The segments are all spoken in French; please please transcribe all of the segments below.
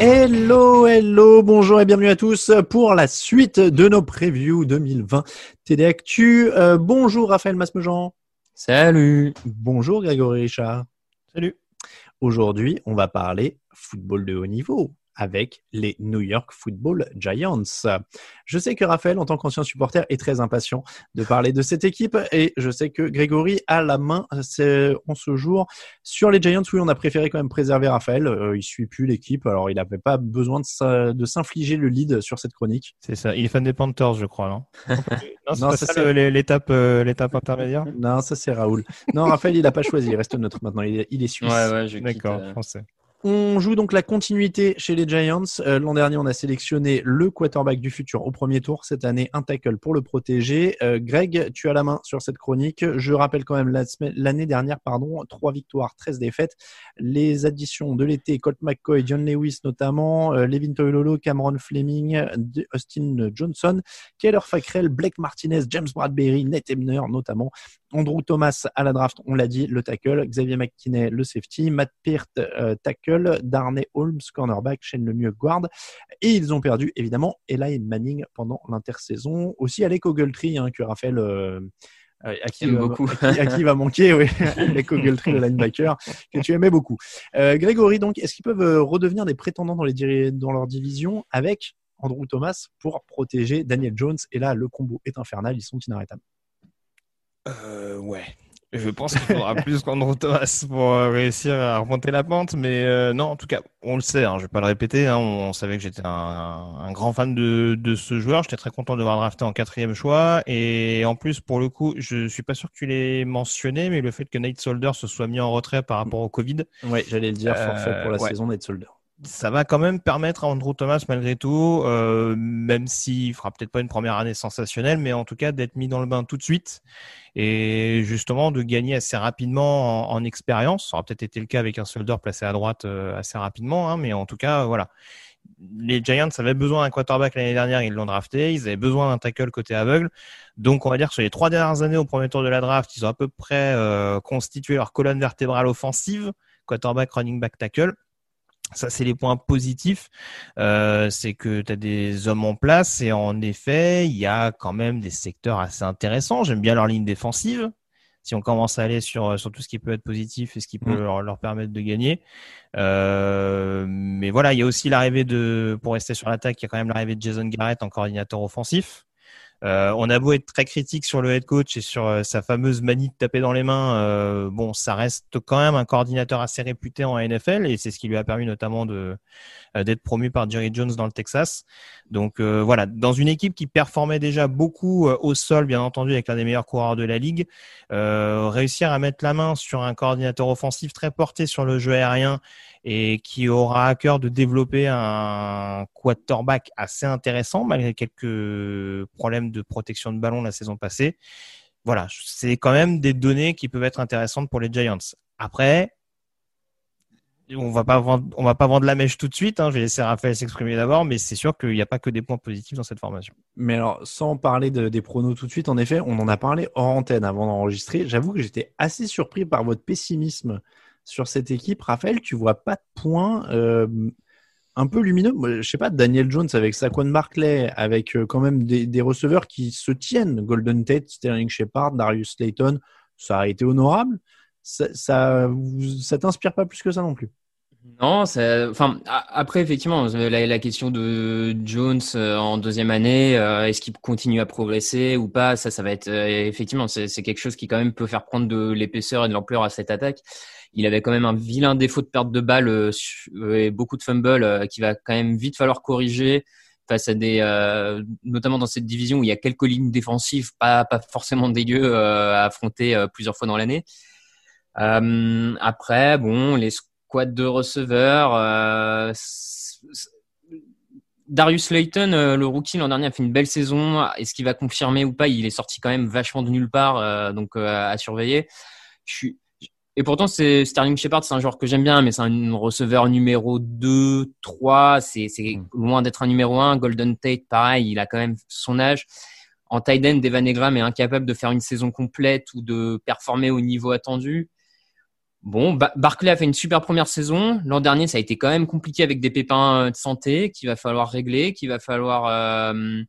Hello, hello, bonjour et bienvenue à tous pour la suite de nos previews 2020 TD Actu. Euh, bonjour Raphaël Masmejean. Salut. Bonjour Grégory Richard. Salut. Aujourd'hui, on va parler football de haut niveau avec les New York Football Giants. Je sais que Raphaël, en tant qu'ancien supporter, est très impatient de parler de cette équipe et je sais que Grégory a la main en ce jour sur les Giants. Oui, on a préféré quand même préserver Raphaël. Euh, il suit plus l'équipe, alors il n'avait pas besoin de s'infliger le lead sur cette chronique. C'est ça. Il est fan des Panthers, je crois, non? Non, c'est ça, l'étape euh, l'étape intermédiaire? Non, ça c'est Raoul. Non, Raphaël, il n'a pas choisi. Il reste neutre maintenant. Il est, il est suisse. Ouais, ouais, je D'accord, euh... français. On joue donc la continuité chez les Giants. Euh, L'an dernier, on a sélectionné le quarterback du futur au premier tour. Cette année, un tackle pour le protéger. Euh, Greg, tu as la main sur cette chronique. Je rappelle quand même l'année dernière, pardon, trois victoires, 13 défaites. Les additions de l'été, Colt McCoy, John Lewis notamment, euh, Levin Toilolo, Cameron Fleming, Austin Johnson, Keller Fackrell, Blake Martinez, James Bradbury, Nate Ebner notamment. Andrew Thomas à la draft, on l'a dit, le tackle. Xavier McKinney, le safety. Matt Peart, euh, tackle. Darnay Holmes, cornerback. Shane Lemieux, guard. Et ils ont perdu, évidemment, Eli Manning pendant l'intersaison. Aussi Alec Ogletree, hein, que Raphaël... Euh, à qui, beaucoup. À, qui, va manquer, oui, Alec Ogletree, le linebacker, que tu aimais beaucoup. Euh, Grégory, donc, est-ce qu'ils peuvent redevenir des prétendants dans, les, dans leur division avec Andrew Thomas pour protéger Daniel Jones? Et là, le combo est infernal, ils sont inarrêtables. Euh, ouais. Je pense qu'il faudra plus qu'Andrew Thomas pour euh, réussir à remonter la pente, mais euh, non, en tout cas, on le sait, hein, je vais pas le répéter, hein, on, savait que j'étais un, un, grand fan de, de ce joueur, j'étais très content de voir drafté en quatrième choix, et en plus, pour le coup, je suis pas sûr que tu l'aies mentionné, mais le fait que Nate Solder se soit mis en retrait par rapport au Covid. Oui, j'allais le dire, forfait pour la ouais. saison Nate Solder ça va quand même permettre à Andrew Thomas, malgré tout, euh, même s'il fera peut-être pas une première année sensationnelle, mais en tout cas d'être mis dans le bain tout de suite et justement de gagner assez rapidement en, en expérience. Ça aura peut-être été le cas avec un soldat placé à droite euh, assez rapidement, hein, mais en tout cas, voilà. Les Giants avaient besoin d'un quarterback l'année dernière, ils l'ont drafté. Ils avaient besoin d'un tackle côté aveugle. Donc, on va dire que sur les trois dernières années au premier tour de la draft, ils ont à peu près euh, constitué leur colonne vertébrale offensive, quarterback, running back, tackle. Ça, c'est les points positifs. Euh, c'est que tu as des hommes en place et en effet, il y a quand même des secteurs assez intéressants. J'aime bien leur ligne défensive. Si on commence à aller sur, sur tout ce qui peut être positif et ce qui peut Mm. leur, leur permettre de gagner. Euh, mais voilà, il y a aussi l'arrivée de, pour rester sur l'attaque, il y a quand même l'arrivée de Jason Garrett en coordinateur offensif. Euh, on a beau être très critique sur le head coach et sur euh, sa fameuse manie de taper dans les mains, euh, bon, ça reste quand même un coordinateur assez réputé en NFL et c'est ce qui lui a permis notamment de d'être promu par Jerry Jones dans le Texas. Donc voilà, dans une équipe qui performait déjà beaucoup au sol, bien entendu, avec l'un des meilleurs coureurs de la ligue, réussir à mettre la main sur un coordinateur offensif très porté sur le jeu aérien et qui aura à cœur de développer un quarterback assez intéressant malgré quelques problèmes de protection de ballon la saison passée. Voilà, c'est quand même des données qui peuvent être intéressantes pour les Giants. Après, on va pas vendre, on va pas vendre la mèche tout de suite. Hein. Je vais laisser Raphaël s'exprimer d'abord, mais c'est sûr qu'il n'y a pas que des points positifs dans cette formation. Mais alors, sans parler de, des pronos tout de suite, en effet, on en a parlé hors antenne avant d'enregistrer. J'avoue que j'étais assez surpris par votre pessimisme sur cette équipe. Raphaël, tu vois pas de points euh, un peu lumineux. Je sais pas, Daniel Jones avec Saquon Barkley, avec euh, quand même des, receveurs qui se tiennent. Golden Tate, Sterling Shepard, Darius Slayton, ça a été honorable. Ça, ça t'inspire pas plus que ça non plus? Non, ça, enfin, après, effectivement, la, la question de Jones euh, en deuxième année, euh, est-ce qu'il continue à progresser ou pas, ça, ça va être, euh, effectivement, c'est quelque chose qui quand même peut faire prendre de l'épaisseur et de l'ampleur à cette attaque. Il avait quand même un vilain défaut de perte de balle euh, euh, et beaucoup de fumbles euh, qui va quand même vite falloir corriger face à des, euh, notamment dans cette division où il y a quelques lignes défensives pas, pas forcément dégueu euh, à affronter euh, plusieurs fois dans l'année. Euh, après, bon, les squads de receveurs. euh, Darius Layton, euh, le rookie l'an dernier, a fait une belle saison. Est-ce qu'il va confirmer ou pas? Il est sorti quand même vachement de nulle part, euh, donc à surveiller. Je suis... Et pourtant, c'est Sterling Shepard, c'est un joueur que j'aime bien, mais c'est un receveur numéro 2, 3. C'est c'est loin d'être un numéro 1. Golden Tate, pareil, il a quand même son âge. En tight end, Evan Engram est incapable de faire une saison complète ou de performer au niveau attendu. Bon, Ba- Barclay a fait une super première saison. L'an dernier, ça a été quand même compliqué avec des pépins euh, de santé qu'il va falloir régler, qu'il va falloir. euh,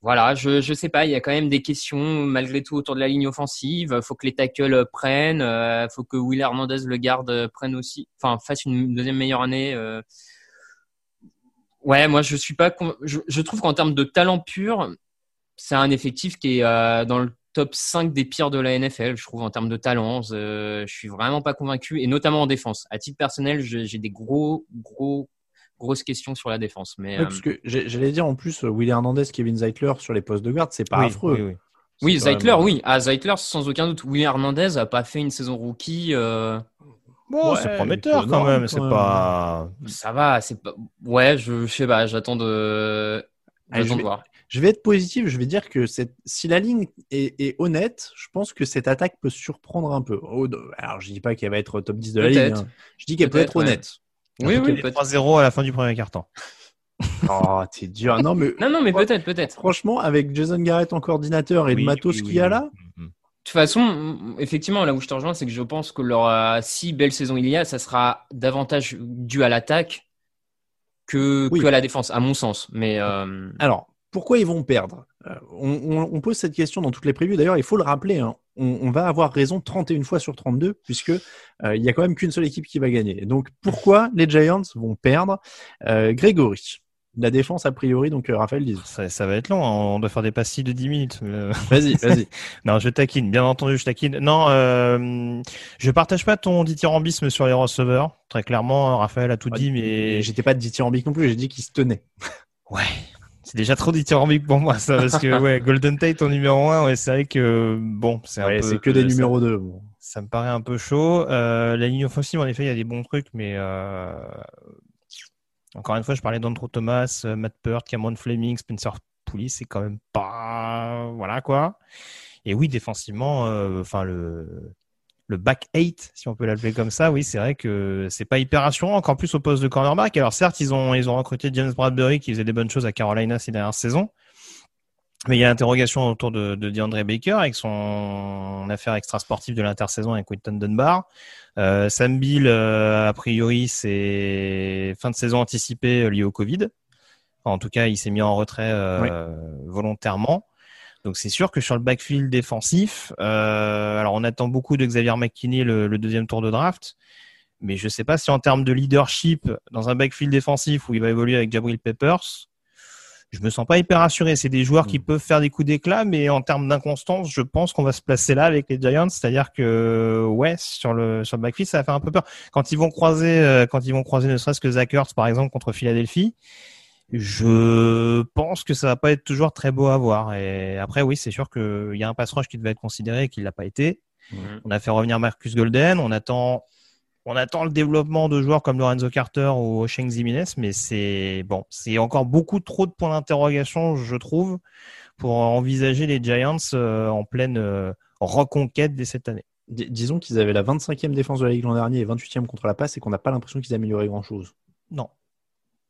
voilà, je je sais pas. Il y a quand même des questions malgré tout autour de la ligne offensive. Faut que les tackles euh, prennent. euh, faut que Will Hernandez le garde euh, prenne aussi. Enfin, fasse une deuxième meilleure année. euh. Ouais, moi je suis pas. con- Je, je trouve qu'en termes de talent pur, c'est un effectif qui est dans le top 5 des pires de la NFL, je trouve, en termes de talent. Euh, je suis vraiment pas convaincu, et notamment en défense. À titre personnel, j'ai des gros, gros, grosses questions sur la défense. Mais Ouais, euh, parce que j'allais dire en plus, euh, Willie Hernandez, Kevin Zeitler sur les postes de garde, c'est pas Oui, affreux. oui, Zeitler, même- oui. Ah, Zeitler, sans aucun doute. Willie Hernandez a pas fait une saison rookie. euh, Bon, Ouais, c'est prometteur quand même. C'est pas. Ça va, c'est pas. Ouais, je, je sais pas. J'attends de. Allez, J'attends je de voir. Je vais être positif, je vais dire que cette- si la ligne est, est honnête, je pense que cette attaque peut surprendre un peu. Oh, Alors, je dis pas qu'elle va être top 10 de la ligne. Hein. Je dis qu'elle peut être ouais. honnête. Oui, oui, Les peut-être. 3-0 à la fin du premier quart-temps. Oh, t'es dur. Non, mais Non, non, mais peut-être, peut-être. franchement, avec Jason Garrett en coordinateur et le Oui, matos oui, qu'il y a oui. là, Mhm. De toute façon, effectivement, là où je te rejoins, c'est que je pense que leur euh, si belle saison il y a, ça sera davantage dû à l'attaque que, Oui. que à la défense, à mon sens. Mais euh, Alors, pourquoi ils vont perdre? Euh, on, on- on pose cette question dans toutes les prévues. D'ailleurs, il faut le rappeler, hein, on, on va avoir raison 31 fois sur 32, puisque euh, il y a quand même qu'une seule équipe qui va gagner. Donc, pourquoi les Giants vont perdre? Euh, Grégory, la défense a priori, donc euh, Raphaël dit. Ça, ça va être long. hein. On doit faire des pastilles de 10 minutes. Euh, Vas-y, vas-y. Non, je taquine, bien entendu, je taquine. Non, euh, je partage pas ton dithyrambisme sur les receveurs. Très clairement, Raphaël a tout dit, mais J'étais pas dithyrambique non plus, j'ai dit qu'il se tenait. ouais, c'est déjà trop dithyrambique pour moi, ça, parce que ouais, Golden Tate en numéro 1, ouais, c'est vrai que bon, c'est un Ouais, c'est que des ça- numéros 2. Bon. Ça me paraît un peu chaud. Euh, la ligne offensive, en effet, il y a des bons trucs, mais euh, encore une fois, je parlais d'Andrew Thomas, euh, Matt Peart, Cameron Fleming, Spencer Poulis, c'est quand même pas voilà quoi. Et oui, défensivement, euh, enfin le le back 8, si on peut l'appeler comme ça, oui, c'est vrai que c'est pas hyper rassurant, encore plus au poste de cornerback. Alors certes, ils ont ils ont recruté James Bradbury qui faisait des bonnes choses à Carolina ces dernières saisons. Mais il y a l'interrogation autour de, de DeAndre Baker avec son affaire extra-sportive de l'intersaison avec Quinton Dunbar. Euh, Sam Bill, euh, a priori, c'est fin de saison anticipée euh, liée au Covid. Enfin, en tout cas, il s'est mis en retrait euh, volontairement. Donc c'est sûr que sur le backfield défensif, euh, alors on attend beaucoup de Xavier McKinney le, le deuxième tour de draft, mais je sais pas si en termes de leadership dans un backfield défensif où il va évoluer avec Jabril Peppers, je me sens pas hyper rassuré. C'est des joueurs qui peuvent faire des coups d'éclat, mais en termes d'inconstance, je pense qu'on va se placer là avec les Giants. C'est-à-dire que, ouais, sur le, sur le backfield, ça va faire un peu peur. Quand ils vont croiser, euh, quand ils vont croiser ne serait-ce que Zach Ertz, par exemple, contre Philadelphie, je pense que ça va pas être toujours très beau à voir. Et après, oui, c'est sûr qu'il y a un pass rush qui devait être considéré et qui l'a pas été. On a fait revenir Marcus Golden. On attend, on attend le développement de joueurs comme Lorenzo Carter ou Shane Zimenez, mais c'est bon, c'est encore beaucoup trop de points d'interrogation, je trouve, pour envisager les Giants euh, en pleine euh, reconquête dès cette année. Dis- disons qu'ils avaient la 25e défense de la Ligue l'an dernier et 28e contre la passe et qu'on n'a pas l'impression qu'ils amélioraient grand-chose. Non.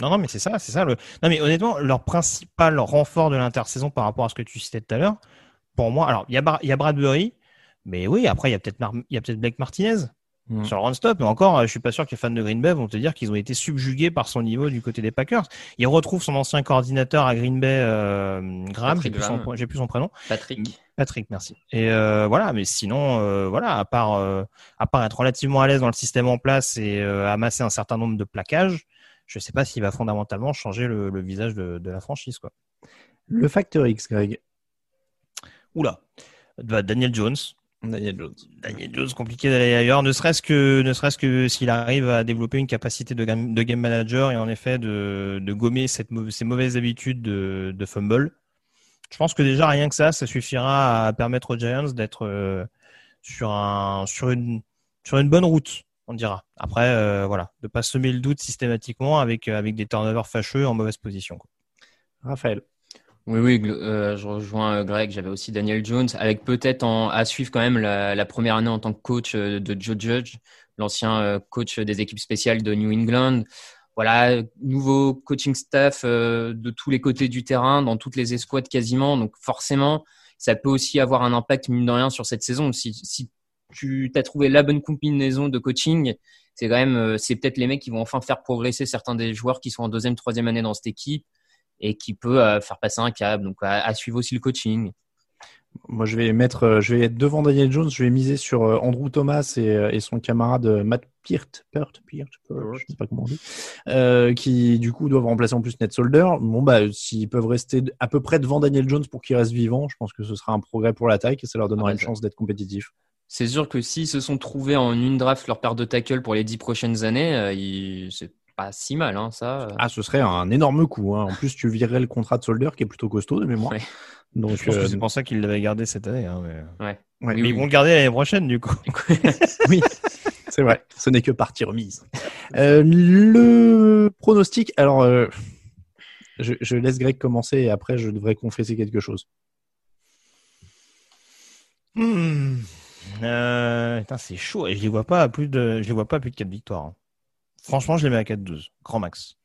Non, non, mais c'est ça, c'est ça. Le... Non, mais honnêtement, leur principal renfort de l'intersaison par rapport à ce que tu citais tout à l'heure, pour moi, alors, il y, a y a Bradbury, mais oui, après, il y a peut-être Mar- peut-être Blake Martinez. mm. sur le run-stop. Et encore, je suis pas sûr que les fans de Green Bay vont te dire qu'ils ont été subjugués par son niveau du côté des Packers. Il retrouve son ancien coordinateur à Green Bay, euh, Graham, j'ai plus, plus, son prénom. Patrick. Patrick, merci. Et euh, voilà, mais sinon, euh, voilà, à part, euh, à part être relativement à l'aise dans le système en place et euh, amasser un certain nombre de plaquages, je sais pas s'il va fondamentalement changer le, le visage de, de, la franchise, quoi. Le facteur X, Greg. Oula, Daniel Jones. Daniel Jones. Daniel Jones, compliqué d'aller ailleurs, ne serait-ce que, ne serait-ce que s'il arrive à développer une capacité de game, de game manager et en effet de, de gommer cette, ces mauvaises habitudes de, de fumble. Je pense que déjà rien que ça, ça suffira à permettre aux Giants d'être euh, sur un, sur une, sur une bonne route, on dira. Après, euh, voilà, de pas semer le doute systématiquement avec, avec des turnovers fâcheux en mauvaise position. Quoi. Raphaël. Oui, oui, euh, je rejoins euh, Greg. J'avais aussi Daniel Jones, avec peut-être à suivre quand même la, la, première année en tant que coach euh, de Joe Judge, l'ancien euh, coach des équipes spéciales de New England. Voilà, nouveau coaching staff de tous les côtés du terrain, dans toutes les escouades quasiment. Donc forcément, ça peut aussi avoir un impact mine de rien sur cette saison. Si, si tu as trouvé la bonne combinaison de coaching, c'est quand même, c'est peut-être les mecs qui vont enfin faire progresser certains des joueurs qui sont en deuxième, troisième année dans cette équipe et qui peut euh, faire passer un câble. Donc, à, à, suivre aussi le coaching. Moi, je vais mettre, euh, je vais être devant Daniel Jones. Je vais miser sur euh, Andrew Thomas et, et son camarade Matt Peart, Peart, Peart, Peart, je sais pas comment on dit, euh, qui du coup doivent remplacer en plus Ned Solder. Bon bah, s'ils peuvent rester à peu près devant Daniel Jones pour qu'il reste vivant, je pense que ce sera un progrès pour l'attaque et ça leur donnera ah, une chance d'être compétitif. C'est sûr que s'ils se sont trouvés en une draft leur paire de tackle pour les dix prochaines années, euh, c'est pas si mal, hein, ça. Ah, ce serait un énorme coup. Hein. En plus, tu virerais le contrat de Solder qui est plutôt costaud de mémoire. Ouais. Donc, je pense euh... que c'est pour ça qu'ils l'avaient gardé cette année. Hein, mais... Ouais. Ouais, mais oui, ils vont le garder l'année prochaine, du coup. oui, c'est vrai. Ce n'est que partie remise. Euh, le pronostic, alors, euh, je, je, laisse Greg commencer et après, je devrais confesser quelque chose. Hmm. Euh, c'est chaud et je les vois pas à plus de, les vois pas plus de 4 victoires. Hein. Franchement, je les mets à 4-12, grand max.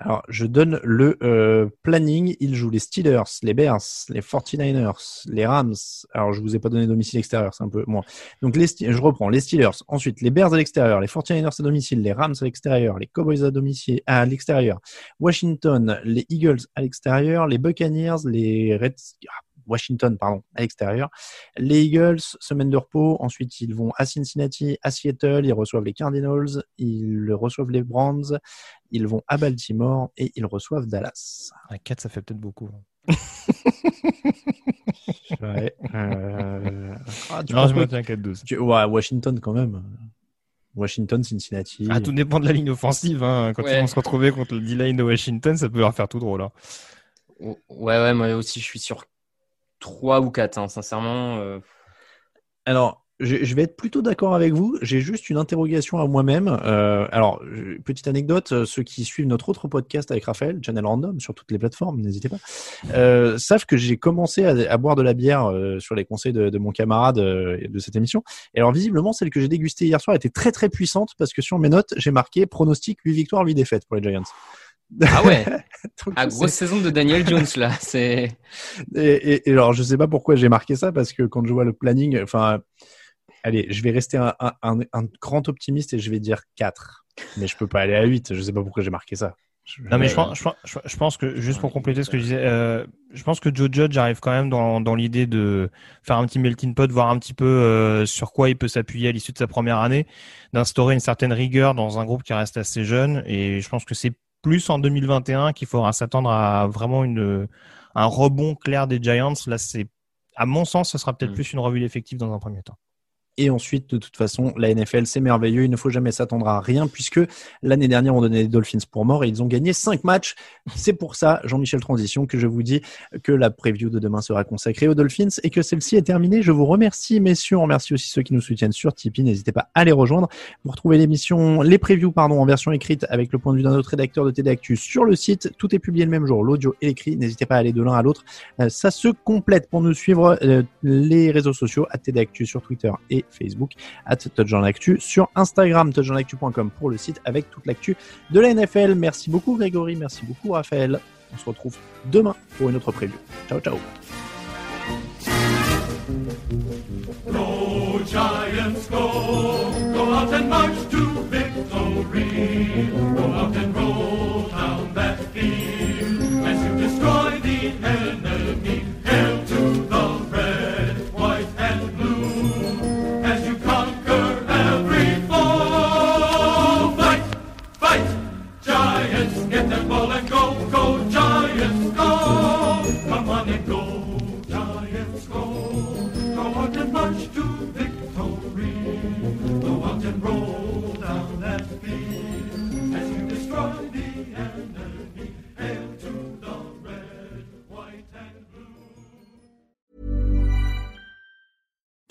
Alors, je donne le euh, planning. Ils jouent les Steelers, les Bears, les 49ers, les Rams. Alors, je vous ai pas donné domicile extérieur, c'est un peu moins. Donc, je reprends les Steelers. Ensuite, les Bears à l'extérieur, les 49ers à domicile, les Rams à l'extérieur, les Cowboys à domicile, à l'extérieur, Washington, les Eagles à l'extérieur, les Buccaneers, les Reds, Washington, pardon, à l'extérieur. Les Eagles, semaine de repos. Ensuite, ils vont à Cincinnati, à Seattle. Ils reçoivent les Cardinals. Ils reçoivent les Browns. Ils vont à Baltimore et ils reçoivent Dallas. À 4, ça fait peut-être beaucoup. ouais. Euh... Ah, tu non, je maintiens 4-12. Tu... Ouais, Washington quand même. Washington, Cincinnati. Ah, tout dépend de la ligne offensive. Hein. Quand ouais. ils vont se retrouver contre le D-line de Washington, ça peut leur faire tout drôle. Hein. Ouais, ouais, moi aussi, je suis sur 3 ou 4, hein, sincèrement. Euh... Alors, je, vais être plutôt d'accord avec vous. J'ai juste une interrogation à moi-même. Euh, alors, petite anecdote, euh, ceux qui suivent notre autre podcast avec Raphaël, Channel Random, sur toutes les plateformes, n'hésitez pas, savent que j'ai commencé à, boire de la bière sur les conseils de, de mon camarade de cette émission. Et alors, visiblement, celle que j'ai dégustée hier soir était très très puissante parce que sur mes notes, j'ai marqué pronostic 8 victoires, 8 défaites pour les Giants. Ah ouais. ah, grosse saison de Daniel Jones là. C'est. Et, et, et, alors, je sais pas pourquoi j'ai marqué ça parce que quand je vois le planning, enfin, allez, je vais rester un, un, un, grand optimiste et je vais dire 4. Mais je peux pas aller à 8. Je sais pas pourquoi j'ai marqué ça. Je, non mais je pense, je, je pense, que juste pour compléter ce que je disais, euh, je pense que Joe Judge arrive quand même dans, dans l'idée de faire un petit melting pot, voir un petit peu euh, sur quoi il peut s'appuyer à l'issue de sa première année, d'instaurer une certaine rigueur dans un groupe qui reste assez jeune. Et je pense que c'est plus en 2021 qu'il faudra s'attendre à vraiment une, un rebond clair des Giants. Là, c'est, à mon sens, ce sera peut-être mmh. plus une revue effective dans un premier temps. Et ensuite, de toute façon, la NFL, c'est merveilleux. Il ne faut jamais s'attendre à rien puisque l'année dernière, on donnait les Dolphins pour mort et ils ont gagné cinq matchs. C'est pour ça, Jean-Michel Transition, que je vous dis que la preview de demain sera consacrée aux Dolphins et que celle-ci est terminée. Je vous remercie, messieurs. On remercie aussi ceux qui nous soutiennent sur Tipeee. N'hésitez pas à les rejoindre. Vous retrouvez l'émission, les previews, pardon, en version écrite avec le point de vue d'un autre rédacteur de TD Actu sur le site. Tout est publié le même jour, l'audio et l'écrit. N'hésitez pas à aller de l'un à l'autre. Ça se complète pour nous suivre les réseaux sociaux à TD Actu sur Twitter et Facebook, at Actu, sur Instagram, touchdownactu.com pour le site avec toute l'actu de la NFL. Merci beaucoup Grégory, merci beaucoup Raphaël. On se retrouve demain pour une autre preview. Ciao ciao